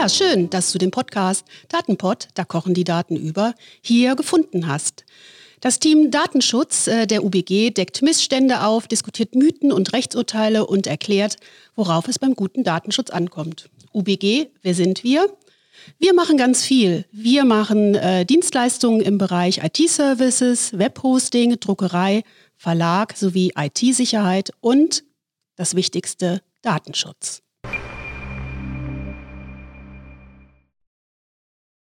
Ja, schön, dass du den Podcast Datenpod, da kochen die Daten über, hier gefunden hast. Das Team Datenschutz äh, der UBG deckt Missstände auf, diskutiert Mythen und Rechtsurteile und erklärt, worauf es beim guten Datenschutz ankommt. UBG, wer sind wir? Wir machen ganz viel. Wir machen äh, Dienstleistungen im Bereich IT-Services, Webhosting, Druckerei, Verlag sowie IT-Sicherheit und das Wichtigste, Datenschutz.